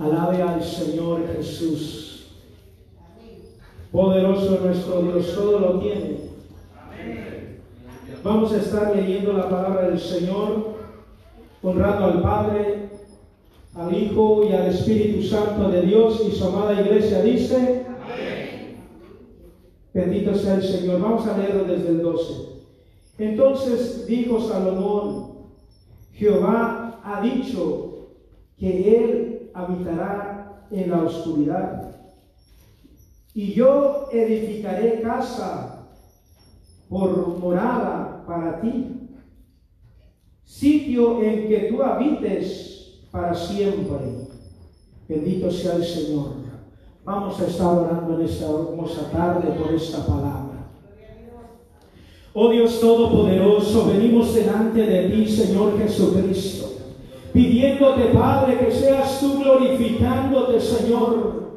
Alabe al Señor Jesús. Poderoso nuestro Dios, todo lo tiene. Vamos a estar leyendo la palabra del Señor, honrando al Padre, al Hijo y al Espíritu Santo de Dios y su amada iglesia dice, bendito sea el Señor. Vamos a leerlo desde el 12. Entonces dijo Salomón, Jehová ha dicho que él habitará en la oscuridad. Y yo edificaré casa por morada para ti, sitio en que tú habites para siempre. Bendito sea el Señor. Vamos a estar orando en esta hermosa tarde por esta palabra. Oh Dios Todopoderoso, venimos delante de ti, Señor Jesucristo, pidiéndote, Padre, que seas tú glorificándote, Señor,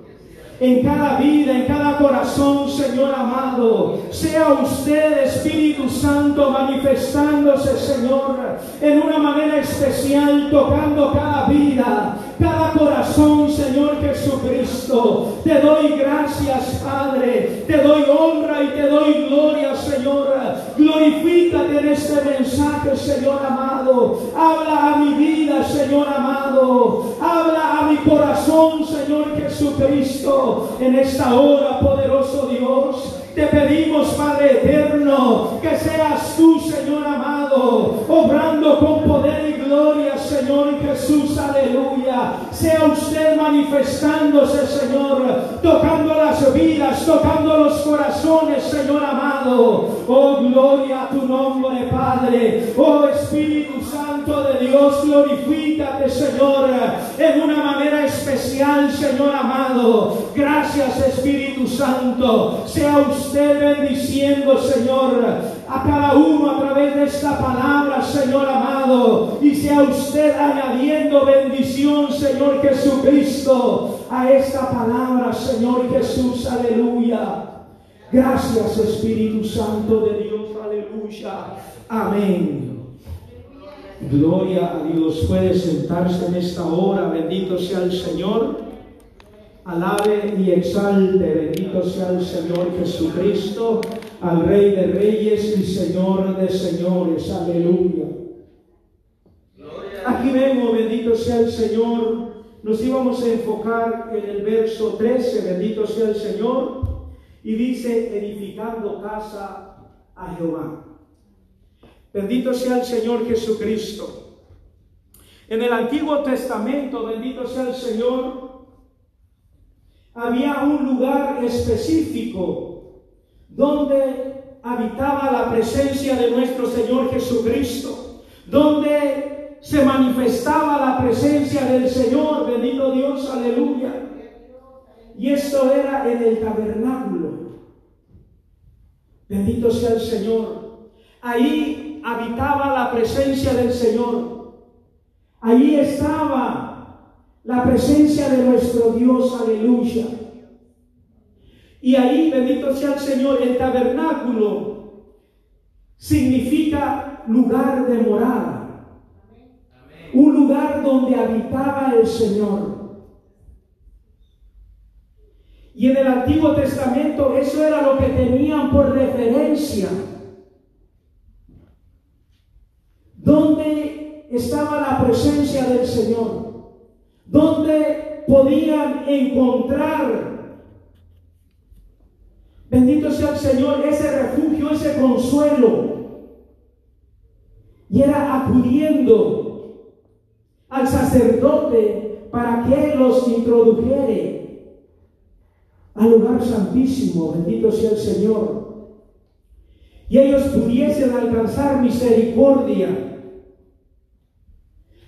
en cada vida, en cada corazón, Señor amado. Sea usted, Espíritu Santo, manifestándose, Señor, en una manera especial, tocando cada vida, cada corazón, Señor Jesucristo. Te doy gracias, Padre. Te doy honra y te doy gloria, Señor. Glorifícate en este mensaje, Señor amado. Habla a mi vida, Señor amado. Habla a mi corazón, Señor Jesucristo. En esta hora, poderoso Dios. Te pedimos, Padre eterno, que seas tú, Señor amado, obrando con poder y gloria, Señor Jesús, aleluya. Sea usted manifestándose, Señor, tocando las vidas, tocando los corazones, Señor amado. Oh, gloria a tu nombre, Padre. Oh, Espíritu Santo de Dios, glorifícate, Señor, en una manera especial, Señor amado. Gracias, Espíritu Santo. Sea usted bendiciendo, Señor, a cada uno a través de esta palabra, Señor amado. Y sea usted añadiendo bendición, Señor Jesucristo, a esta palabra, Señor Jesús, aleluya. Gracias, Espíritu Santo de Dios, aleluya. Amén. Gloria a Dios. Puede sentarse en esta hora. Bendito sea el Señor. Alabe y exalte, bendito sea el Señor Jesucristo, al Rey de Reyes y Señor de Señores. Aleluya. Aquí vemos, bendito sea el Señor. Nos íbamos a enfocar en el verso 13, bendito sea el Señor. Y dice, edificando casa a Jehová. Bendito sea el Señor Jesucristo. En el Antiguo Testamento, bendito sea el Señor, había un lugar específico donde habitaba la presencia de nuestro Señor Jesucristo, donde se manifestaba la presencia del Señor, bendito Dios, aleluya. Y esto era en el tabernáculo. Bendito sea el Señor. Ahí habitaba la presencia del Señor. Allí estaba la presencia de nuestro Dios, aleluya. Y ahí, bendito sea el Señor, el tabernáculo significa lugar de morada. Un lugar donde habitaba el Señor. Y en el Antiguo Testamento eso era lo que tenían por referencia. Donde estaba la presencia del Señor. Donde podían encontrar, bendito sea el Señor, ese refugio, ese consuelo. Y era acudiendo al sacerdote para que los introdujere al lugar santísimo, bendito sea el Señor, y ellos pudiesen alcanzar misericordia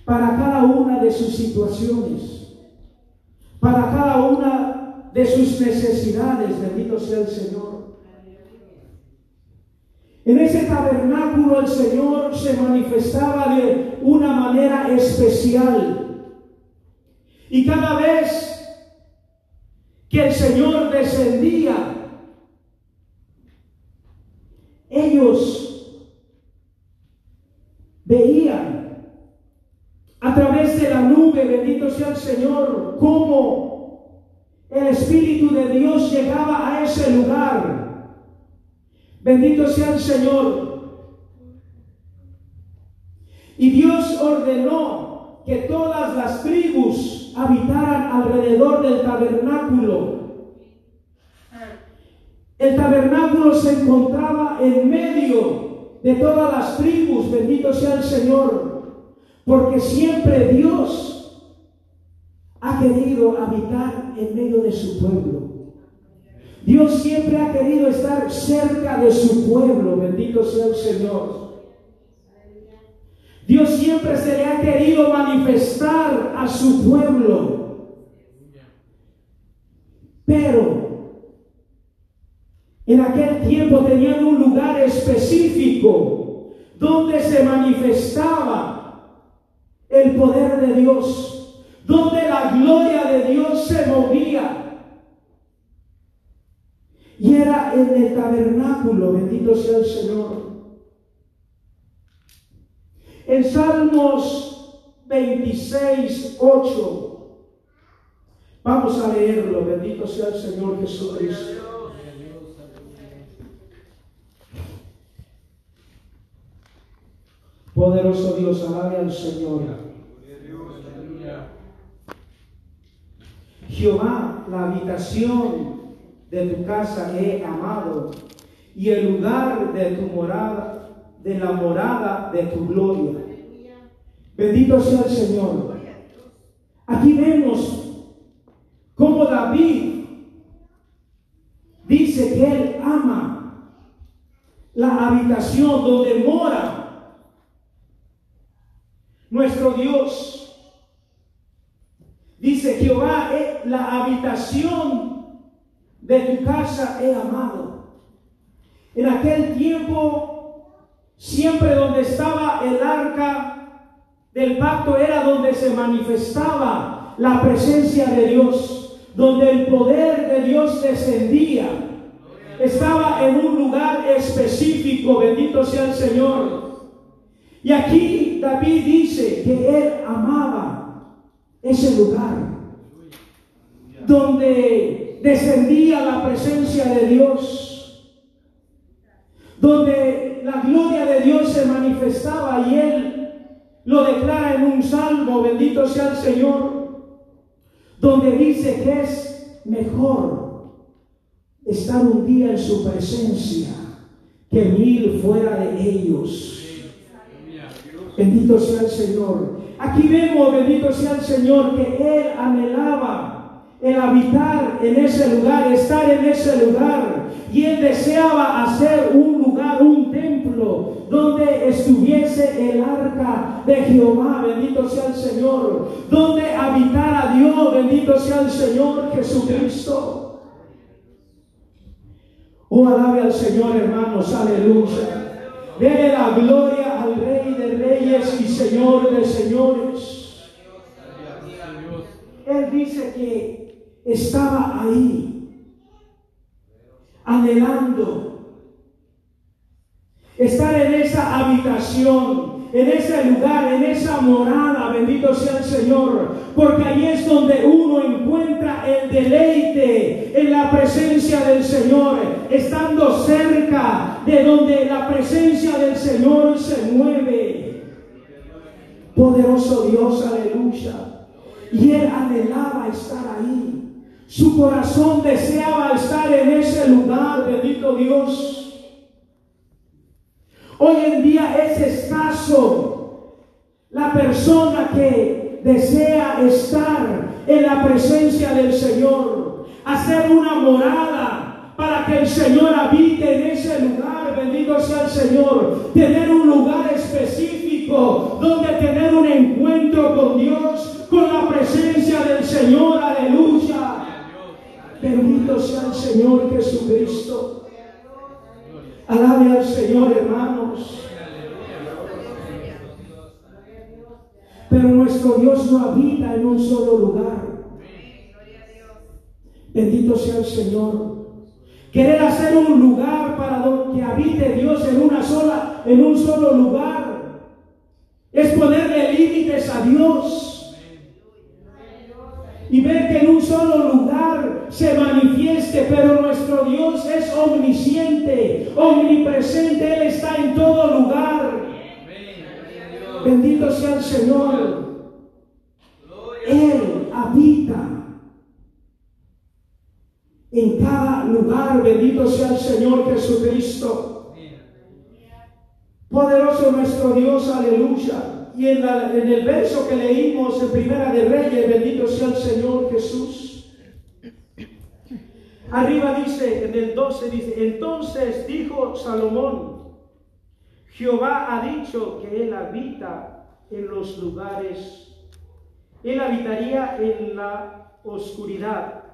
para cada una de sus situaciones, para cada una de sus necesidades, bendito sea el Señor. En ese tabernáculo el Señor se manifestaba de una manera especial. Y cada vez que el Señor descendía, ellos veían a través de la nube bendito sea el Señor, cómo el Espíritu de Dios llegaba a ese lugar. Bendito sea el Señor. Y Dios ordenó que todas las tribus habitaran alrededor del tabernáculo. El tabernáculo se encontraba en medio de todas las tribus, bendito sea el Señor, porque siempre Dios ha querido habitar en medio de su pueblo. Dios siempre ha querido estar cerca de su pueblo, bendito sea el Señor. Dios siempre se le ha querido manifestar a su pueblo. Pero en aquel tiempo tenían un lugar específico donde se manifestaba el poder de Dios, donde la gloria de Dios se movía. Y era en el tabernáculo, bendito sea el Señor. En Salmos 26, 8, vamos a leerlo, bendito sea el Señor Jesucristo. Poderoso Dios, alabe al Señor. Jehová, la habitación de tu casa he amado y el lugar de tu morada de la morada de tu gloria. Bendito sea el Señor. Aquí vemos cómo David dice que él ama la habitación donde mora nuestro Dios. Dice Jehová, eh, la habitación de tu casa he amado. En aquel tiempo Siempre donde estaba el arca del pacto era donde se manifestaba la presencia de Dios, donde el poder de Dios descendía. Estaba en un lugar específico, bendito sea el Señor. Y aquí David dice que él amaba ese lugar donde descendía la presencia de Dios, donde la gloria de Dios se manifestaba y él lo declara en un salmo, bendito sea el Señor, donde dice que es mejor estar un día en su presencia que mil fuera de ellos. Bendito sea el Señor. Aquí vemos, bendito sea el Señor, que Él anhelaba el habitar en ese lugar, estar en ese lugar. Y Él deseaba hacer un lugar, un templo, donde estuviese el arca de Jehová, bendito sea el Señor, donde habitara Dios, bendito sea el Señor Jesucristo. Oh, alabe al Señor, hermanos, aleluya. Dele la gloria Señor de Señores. Él dice que estaba ahí anhelando estar en esa habitación, en ese lugar, en esa morada, bendito sea el Señor, porque ahí es donde uno encuentra el deleite en la presencia del Señor, estando cerca de donde la presencia del Señor se mueve. Poderoso Dios, aleluya. Y él anhelaba estar ahí. Su corazón deseaba estar en ese lugar, bendito Dios. Hoy en día es escaso la persona que desea estar en la presencia del Señor, hacer una morada para que el Señor habite en ese lugar, bendito sea el Señor, tener un lugar específico donde tener un encuentro con Dios, con la presencia del Señor, aleluya. Bendito sea el Señor Jesucristo. Alabe al Señor, hermanos. Pero nuestro Dios no habita en un solo lugar. Bendito sea el Señor. Querer hacer un lugar para donde habite Dios en una sola, en un solo lugar, es ponerle límites a Dios. y ver que en un solo lugar se manifieste, pero nuestro Dios es omnisciente, omnipresente, Él está en todo lugar. Bendito sea el Señor. Él habita en cada lugar. Bendito sea el Señor Jesucristo. Poderoso nuestro Dios, aleluya. Y en, el verso que leímos en Primera de Reyes, bendito sea el Señor Jesús. Arriba dice, en el 12 dice, entonces dijo Salomón, Jehová ha dicho que él habita en los lugares, él habitaría en la oscuridad.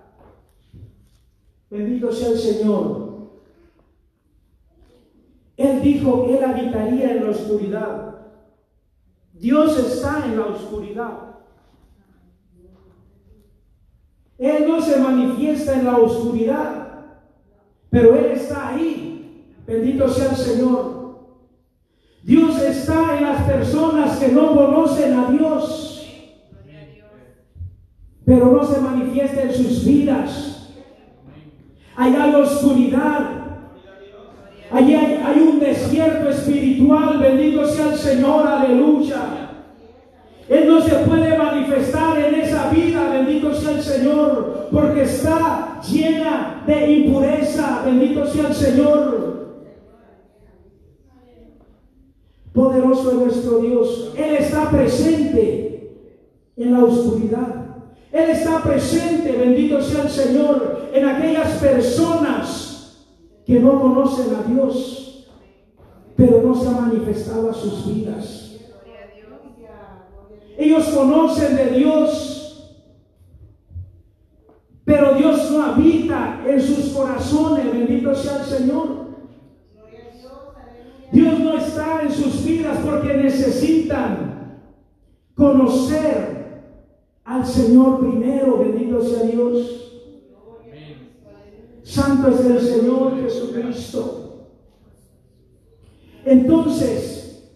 Bendito sea el Señor. Él dijo él habitaría en la oscuridad. Dios está en la oscuridad. Él no se manifiesta en la oscuridad, pero Él está ahí. Bendito sea el Señor. Dios está en las personas que no conocen a Dios, pero no se manifiesta en sus vidas. Hay oscuridad, Allí hay, un desierto espiritual, bendito sea el Señor, aleluya. Él no se puede manifestar en esa vida, bendito sea el Señor, porque está llena de impureza, bendito sea el Señor. Poderoso es nuestro Dios. Él está presente en la oscuridad. Él está presente, bendito sea el Señor, en aquellas personas que no conocen a Dios, pero no se ha manifestado a sus vidas. Ellos conocen de Dios, pero Dios no habita en sus corazones, bendito sea el Señor. Dios no está en sus vidas porque necesitan conocer al Señor primero, bendito sea Dios. Santo es el Señor Jesucristo. Entonces,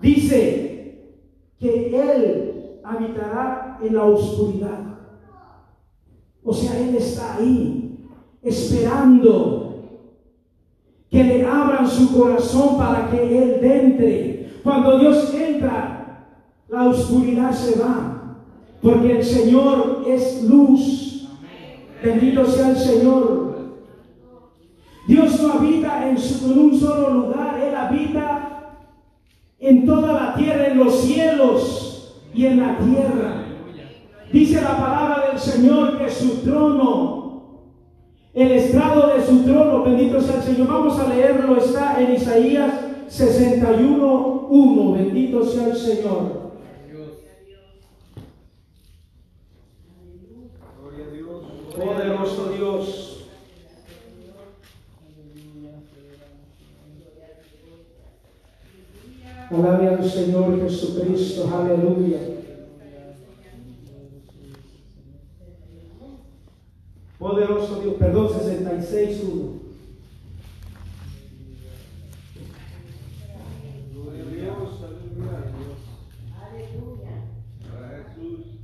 dice que Él habitará en la oscuridad. O sea, Él está ahí, esperando que le abran su corazón para que Él entre. Cuando Dios entra, la oscuridad se va, porque el Señor es luz. Bendito sea el Señor. Dios no habita en, un solo lugar, Él habita en toda la tierra, en los cielos y en la tierra. Dice la palabra del Señor que su trono, el estrado de su trono, bendito sea el Señor. Vamos a leerlo, está en Isaías 61, 1. Bendito sea el Señor. Poderoso Dios. Alabe al Señor Jesucristo, aleluya. Poderoso Dios, perdón, 66, 1.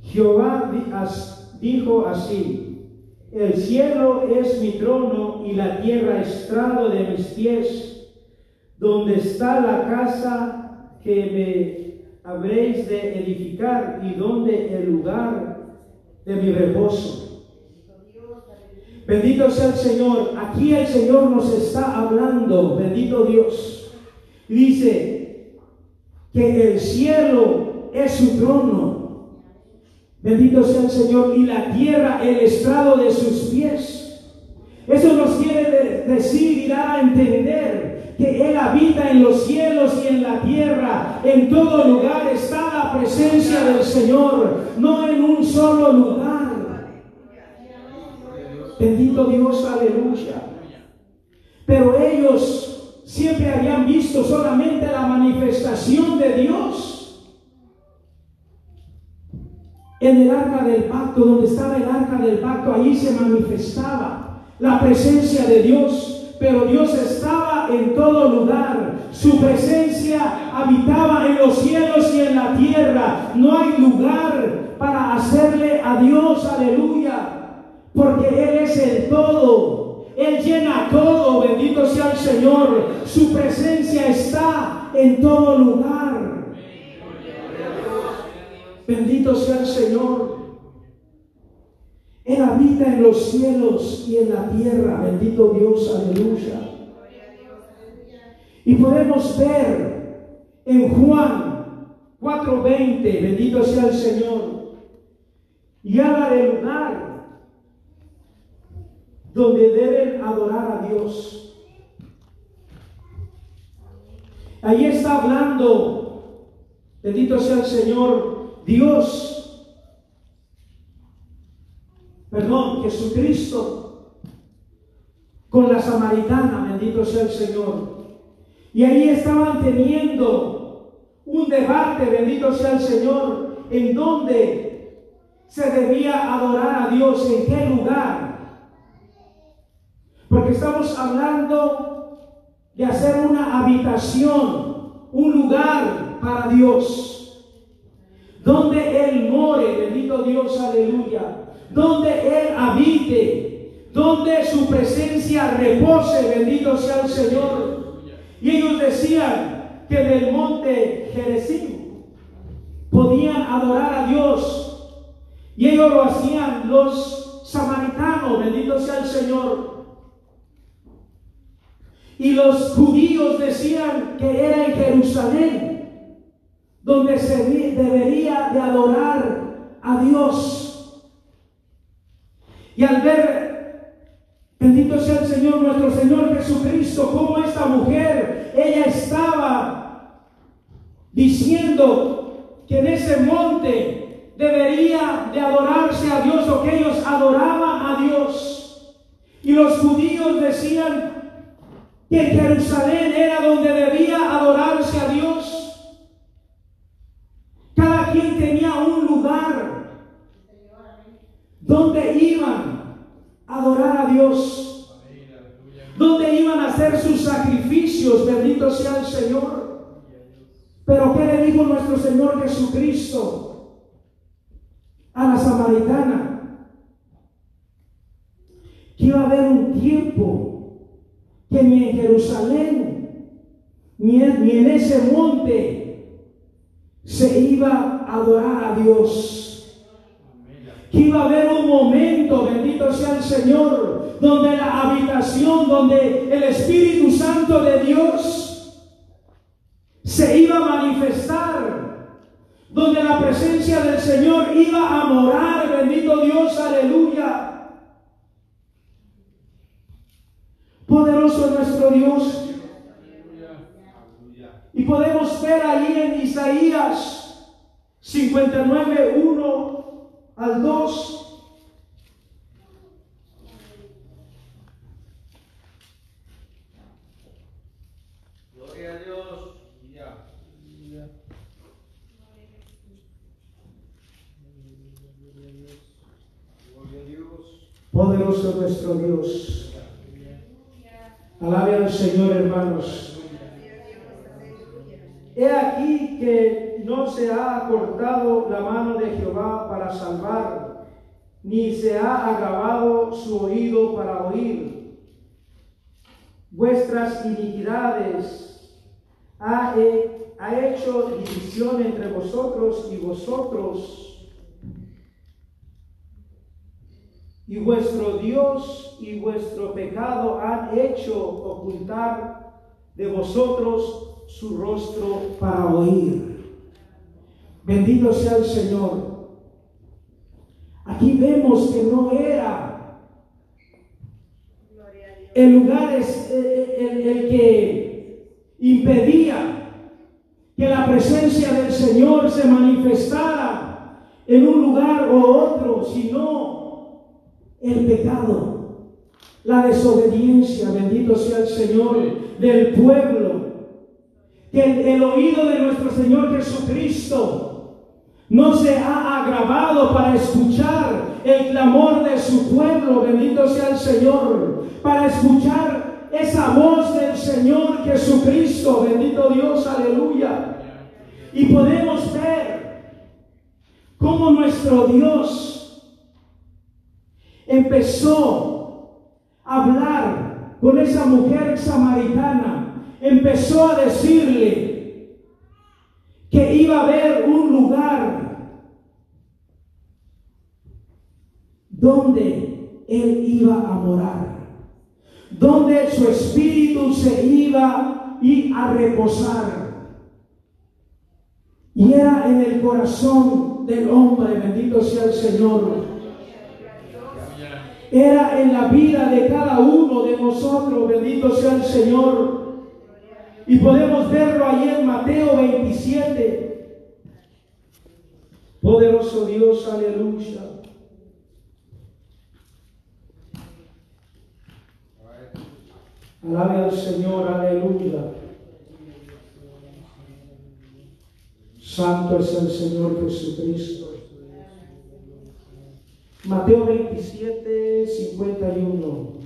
Jehová dijo así, el cielo es mi trono y la tierra estrado de mis pies, donde está la casa que me habréis de edificar y donde el lugar de mi reposo. Bendito sea el Señor. Aquí el Señor nos está hablando. Bendito Dios. Dice que el cielo es su trono Bendito sea el Señor. Y la tierra el estrado de sus pies. Eso nos quiere decir y dar a entender que Él habita en los cielos y en la tierra. En todo lugar está la presencia del Señor, no en un solo lugar. Bendito Dios, aleluya. Pero ellos siempre habían visto solamente la manifestación de Dios en el arca del pacto, donde estaba el arca del pacto, ahí se manifestaba la presencia de Dios, pero Dios estaba en todo lugar. Su presencia habitaba en los cielos y en la tierra. No hay lugar para hacerle a Dios aleluya, porque Él es el todo. Él llena todo, bendito sea el Señor. Su presencia está en todo lugar. Bendito sea el Señor. Él habita en los cielos y en la tierra. Bendito Dios, aleluya. Y podemos ver en Juan 4:20, bendito sea el Señor, y habla del lugar donde deben adorar a Dios. Ahí está hablando, bendito sea el Señor, Dios, perdón, Jesucristo, con la samaritana, bendito sea el Señor. Y ahí estaban teniendo un debate, bendito sea el Señor, en donde se debía adorar a Dios, en qué lugar. Porque estamos hablando de hacer una habitación, un lugar para Dios. Donde Él more, bendito Dios, aleluya. Donde Él habite, donde su presencia repose, bendito sea el Señor. Y ellos decían que del monte Jerezim podían adorar a Dios. Y ellos lo hacían los samaritanos, bendito sea el Señor. Y los judíos decían que era en Jerusalén donde se debería de adorar a Dios. Y al ver Bendito sea el Señor, nuestro Señor Jesucristo, como esta mujer, ella estaba diciendo que en ese monte debería de adorarse a Dios o que ellos adoraban a Dios. Y los judíos decían que Jerusalén era donde debía adorarse a Dios. Cada quien tenía un lugar donde iban adorar a Dios. Donde iban a hacer sus sacrificios, bendito sea el Señor. Pero ¿qué le dijo nuestro Señor Jesucristo a la samaritana? Que iba a haber un tiempo que ni en Jerusalén, ni en, ni en ese monte, se iba a adorar a Dios que iba a haber un momento, bendito sea el Señor, donde la habitación, donde el Espíritu Santo de Dios se iba a manifestar, donde la presencia del Señor iba a morar, bendito Dios, aleluya. Poderoso nuestro Dios. Y podemos ver allí en Isaías 59, 1 al 2. Gloria a Dios. Ya. Gloria a Dios. Poderoso Dios. Alabe al Señor, hermanos. He aquí que no se ha cortado la mano de Jehová para salvar, ni se ha agravado su oído para oír. Vuestras iniquidades ha hecho división entre vosotros y vosotros. Y vuestro Dios y vuestro pecado han hecho ocultar de vosotros su rostro para oír. Bendito sea el Señor. Aquí vemos que no era el lugar es el, el que impedía que la presencia del Señor se manifestara en un lugar o otro, sino el pecado, la desobediencia, bendito sea el Señor, del pueblo. Que el oído de nuestro Señor Jesucristo no se ha agravado para escuchar el clamor de su pueblo, bendito sea el Señor, para escuchar esa voz del Señor Jesucristo, bendito Dios, aleluya. Y podemos ver cómo nuestro Dios empezó a hablar con esa mujer samaritana, empezó a decirle que iba a haber un lugar donde él iba a morar, donde su espíritu se iba a reposar. Y era en el corazón del hombre, bendito sea el Señor. Era en la vida de cada uno de nosotros, bendito sea el Señor. Y podemos verlo ahí en Mateo 27. Poderoso Dios, aleluya. Alabe al Señor, aleluya. Santo es el Señor Jesucristo. Mateo 27, 51.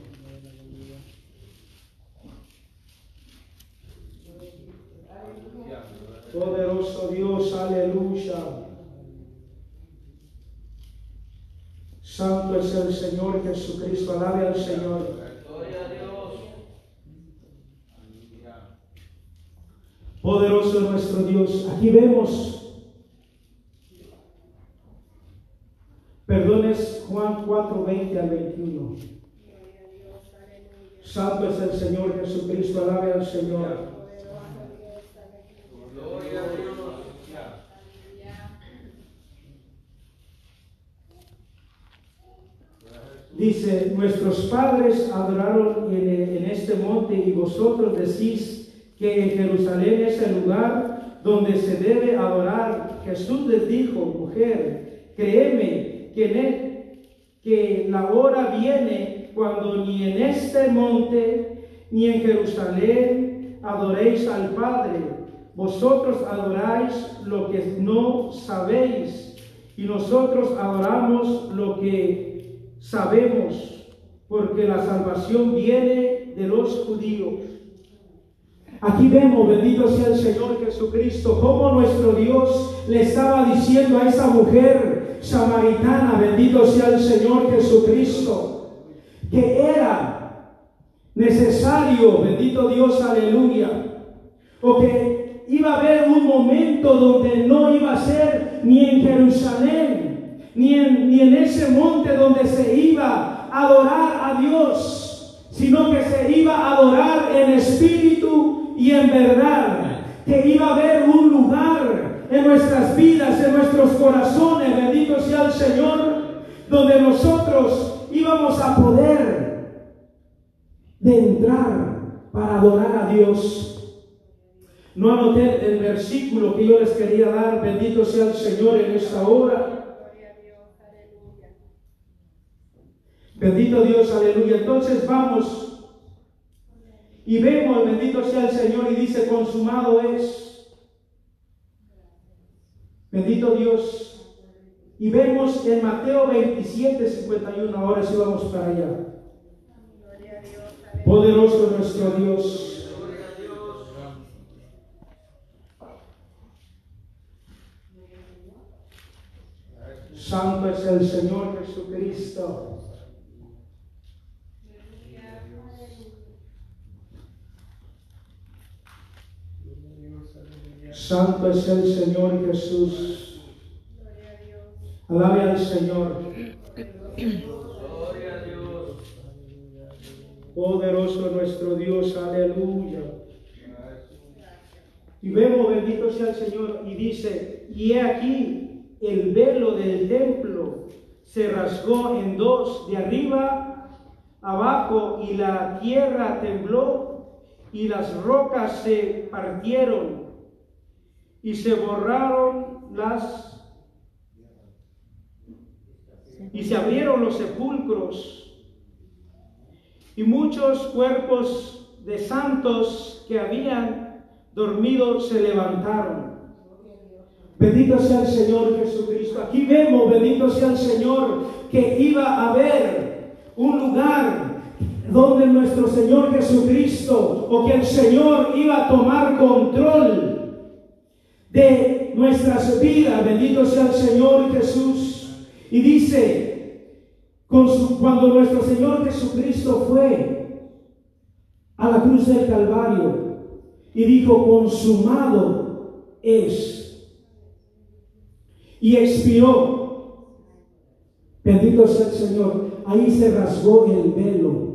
Poderoso Dios, aleluya. Santo es el Señor Jesucristo, alabe al Señor. Poderoso es nuestro Dios. Aquí vemos, perdones Juan 4, 20 al 21. Santo es el Señor Jesucristo, alabe al Señor. Dice, nuestros padres adoraron en, en este monte y vosotros decís, que en Jerusalén es el lugar donde se debe adorar. Jesús les dijo, mujer, créeme que, que la hora viene cuando ni en este monte ni en Jerusalén adoréis al Padre. Vosotros adoráis lo que no sabéis y nosotros adoramos lo que sabemos, porque la salvación viene de los judíos. Aquí vemos, bendito sea el Señor Jesucristo, cómo nuestro Dios le estaba diciendo a esa mujer samaritana, bendito sea el Señor Jesucristo, que era necesario, bendito Dios, aleluya, o que iba a haber un momento donde no iba a ser ni en Jerusalén, ni en, ni en ese monte donde se iba a adorar a Dios, sino que se iba a adorar en espíritu y en verdad que iba a haber un lugar en nuestras vidas, en nuestros corazones, bendito sea el Señor, donde nosotros íbamos a poder de entrar para adorar a Dios. No anoté el versículo que yo les quería dar, bendito sea el Señor en esta hora. Bendito Dios, aleluya. Entonces vamos y vemos, bendito sea el Señor, y dice, consumado es. Bendito Dios. Y vemos en Mateo 27, 51, ahora sí vamos para allá. Poderoso nuestro Dios. Santo es el Señor Jesucristo. Santo es el Señor Jesús. Alabe al Señor. Poderoso nuestro Dios, aleluya. Y vemos, bendito sea el Señor, y dice, y he aquí el velo del templo se rasgó en dos, de arriba abajo, y la tierra tembló, y las rocas se partieron y se borraron las y se abrieron los sepulcros y muchos cuerpos de santos que habían dormido se levantaron. Bendito sea el Señor Jesucristo. Aquí vemos, bendito sea el Señor, que iba a haber un lugar donde nuestro Señor Jesucristo o que el Señor iba a tomar control de nuestras vidas. Bendito sea el Señor Jesús. Y dice, cuando nuestro Señor Jesucristo fue a la cruz del Calvario y dijo, consumado es. Y expiró. Bendito sea el Señor. Ahí se rasgó el velo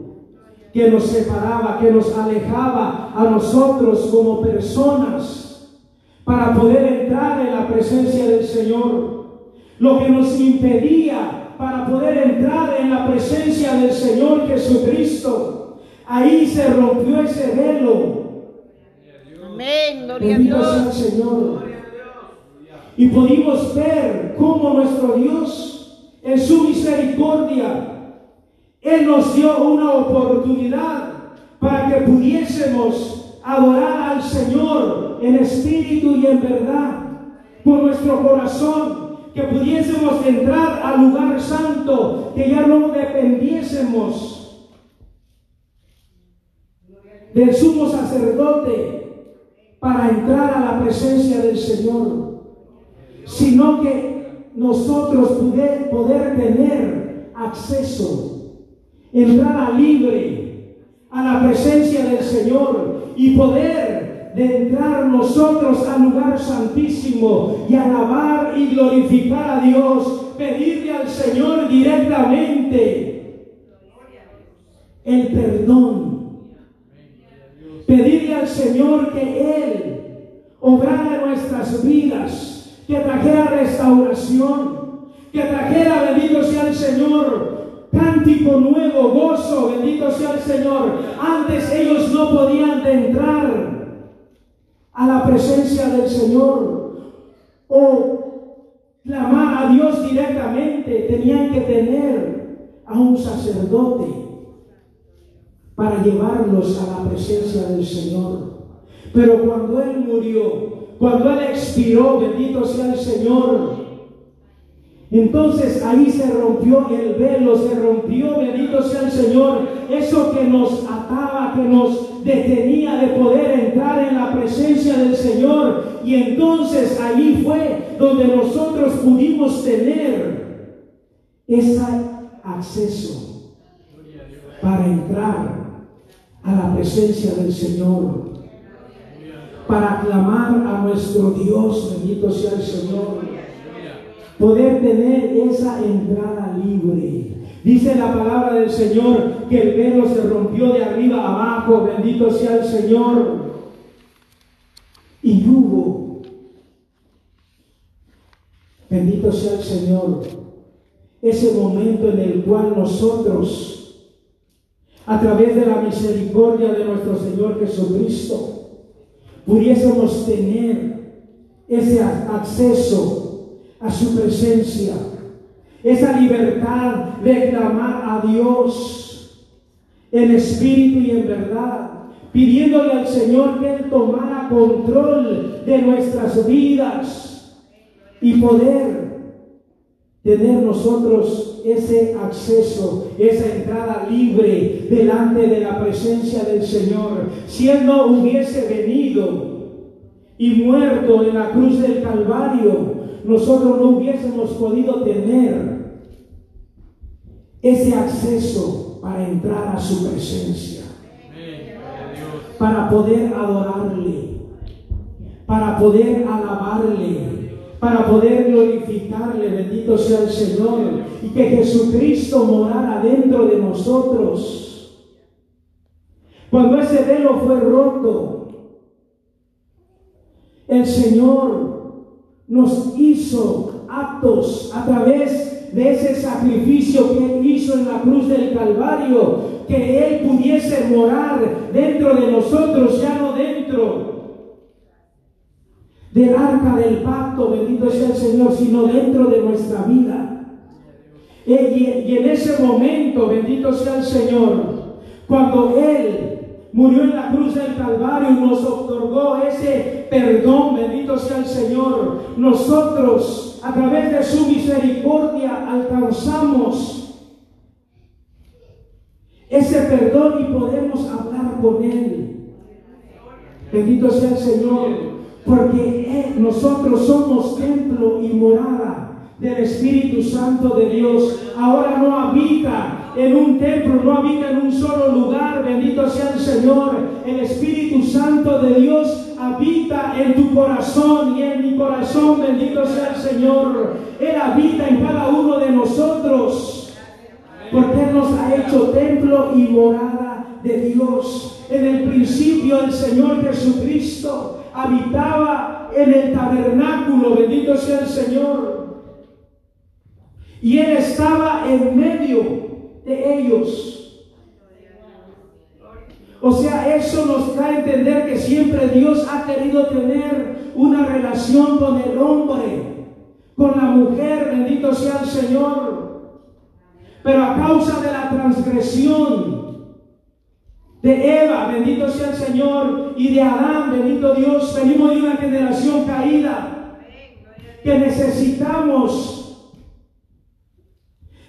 que nos separaba, que nos alejaba a nosotros como personas para poder entrar en la presencia del Señor. Lo que nos impedía para poder entrar en la presencia del Señor Jesucristo. Ahí se rompió ese velo. Amén, gloria a Dios. Señor. Y pudimos ver cómo nuestro Dios, en su misericordia, él nos dio una oportunidad para que pudiésemos adorar al Señor en espíritu y en verdad, por nuestro corazón, que pudiésemos entrar al lugar santo, que ya no dependiésemos del sumo sacerdote para entrar a la presencia del Señor, sino que nosotros poder, poder tener acceso entrada libre a la presencia del Señor y poder de entrar nosotros al lugar santísimo y alabar y glorificar a Dios, pedirle al Señor directamente el perdón, pedirle al Señor que Él obrara nuestras vidas, que trajera restauración, que trajera, bendito sea el Señor, cántico nuevo, gozo, bendito sea el Señor. Antes ellos no podían entrar a la presencia del Señor o clamar a Dios directamente. Tenían que tener a un sacerdote para llevarlos a la presencia del Señor. Pero cuando Él murió, cuando Él expiró, bendito sea el Señor, entonces ahí se rompió el velo, se rompió, bendito sea el Señor, eso que nos ataba, que nos detenía de poder entrar en la presencia del Señor. Y entonces ahí fue donde nosotros pudimos tener ese acceso para entrar a la presencia del Señor, para clamar a nuestro Dios, bendito sea el Señor poder tener esa entrada libre. Dice la palabra del Señor que el velo se rompió de arriba abajo, bendito sea el Señor. Y hubo, bendito sea el Señor, ese momento en el cual nosotros, a través de la misericordia de nuestro Señor Jesucristo, pudiésemos tener ese acceso a su presencia. Esa libertad de clamar a Dios en espíritu y en verdad, pidiéndole al Señor que Él tomara control de nuestras vidas y poder tener nosotros ese acceso, esa entrada libre delante de la presencia del Señor. Si Él no hubiese venido y muerto en la cruz del Calvario, nosotros no hubiésemos podido tener ese acceso para entrar a su presencia, para poder adorarle, para poder alabarle, para poder glorificarle, bendito sea el Señor, y que Jesucristo morara dentro de nosotros. Cuando ese velo fue roto, el Señor nos hizo actos a través de ese sacrificio que hizo en la cruz del Calvario, que Él pudiese morar dentro de nosotros, ya no dentro del arca del pacto, bendito sea el Señor, sino dentro de nuestra vida. Eh, y en ese momento, bendito sea el Señor, cuando Él murió en la cruz del Calvario y nos otorgó ese perdón, bendito sea el Señor. Nosotros, a través de su misericordia, alcanzamos ese perdón y podemos hablar con Él. Bendito sea el Señor, porque nosotros somos templo y morada del Espíritu Santo de Dios. Ahora no habita en un templo, no habita en un solo lugar. Bendito sea el Señor. El Espíritu Santo de Dios habita en tu corazón y en mi corazón. Bendito sea el Señor. Él habita en cada uno de nosotros. Porque nos ha hecho templo y morada de Dios. En el principio el Señor Jesucristo habitaba en el tabernáculo. Bendito sea el Señor. Y Él estaba en medio de ellos. O sea, eso nos da a entender que siempre Dios ha querido tener una relación con el hombre, con la mujer, bendito sea el Señor. Pero a causa de la transgresión de Eva, bendito sea el Señor, y de Adán, bendito Dios, venimos de una generación caída que necesitamos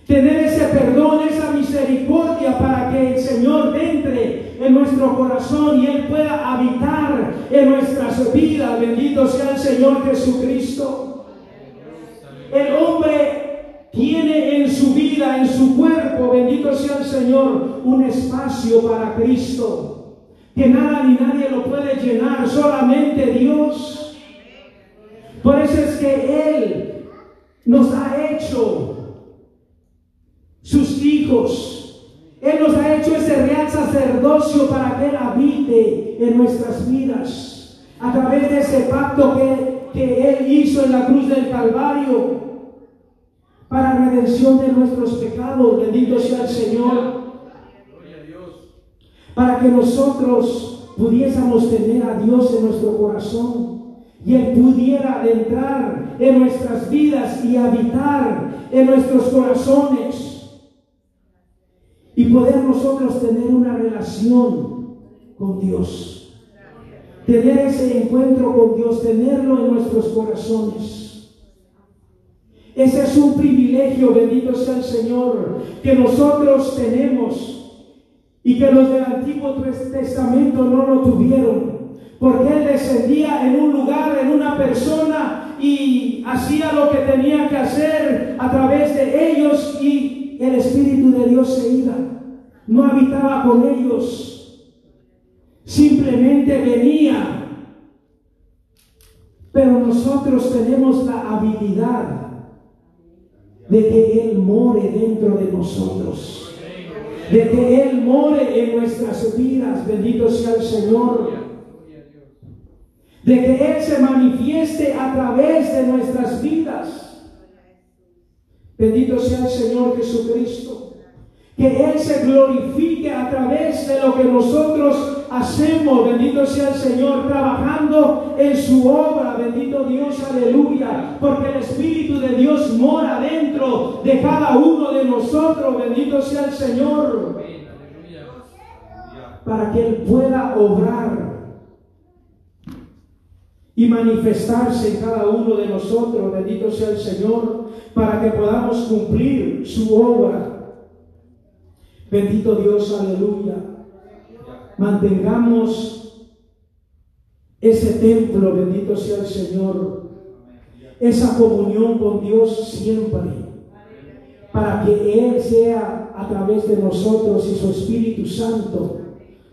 tener ese perdón, esa misericordia para que el Señor entre en nuestro corazón y Él pueda habitar en nuestras vidas. Bendito sea el Señor Jesucristo. El hombre tiene en su vida, en su cuerpo, bendito sea el Señor, un espacio para Cristo. Que nada ni nadie lo puede llenar, solamente Dios. Por eso es que Él nos ha hecho sus hijos. Él nos ha hecho ese real sacerdocio para que Él habite en nuestras vidas. A través de ese pacto que, que Él hizo en la cruz del Calvario. Para redención de nuestros pecados. Bendito sea el Señor. Para que nosotros pudiésemos tener a Dios en nuestro corazón y Él pudiera entrar en nuestras vidas y habitar en nuestros corazones y poder nosotros tener una relación con Dios. Tener ese encuentro con Dios, tenerlo en nuestros corazones. Ese es un privilegio, bendito sea el Señor, que nosotros tenemos y que los del Antiguo Testamento no lo tuvieron. Porque Él descendía en un lugar, en una persona y hacía lo que tenía que hacer a través de ellos y el Espíritu de Dios se iba. No habitaba con ellos. Simplemente venía. Pero nosotros tenemos la habilidad de que Él more dentro de nosotros. De que Él more en nuestras vidas. Bendito sea el Señor. De que Él se manifieste a través de nuestras vidas. Bendito sea el Señor Jesucristo. Que Él se glorifique a través de lo que nosotros hacemos. Bendito sea el Señor, trabajando en su obra. Bendito Dios, aleluya. Porque el Espíritu de Dios mora dentro de cada uno de nosotros. Bendito sea el Señor. Para que Él pueda obrar y manifestarse en cada uno de nosotros, bendito sea el Señor, para que podamos cumplir su obra. Bendito Dios, aleluya. Mantengamos ese templo, bendito sea el Señor, esa comunión con Dios siempre, para que Él sea a través de nosotros y su Espíritu Santo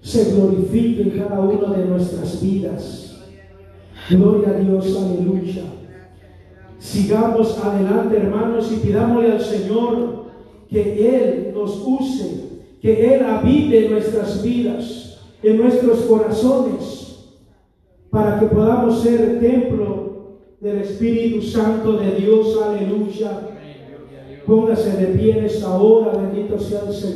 se glorifique en cada una de nuestras vidas. Gloria a Dios, aleluya. Sigamos adelante, hermanos, y pidámosle al Señor que Él nos use, que Él habite en nuestras vidas, en nuestros corazones, para que podamos ser templo del Espíritu Santo de Dios, aleluya. Póngase de pie en esta hora, bendito sea el Señor.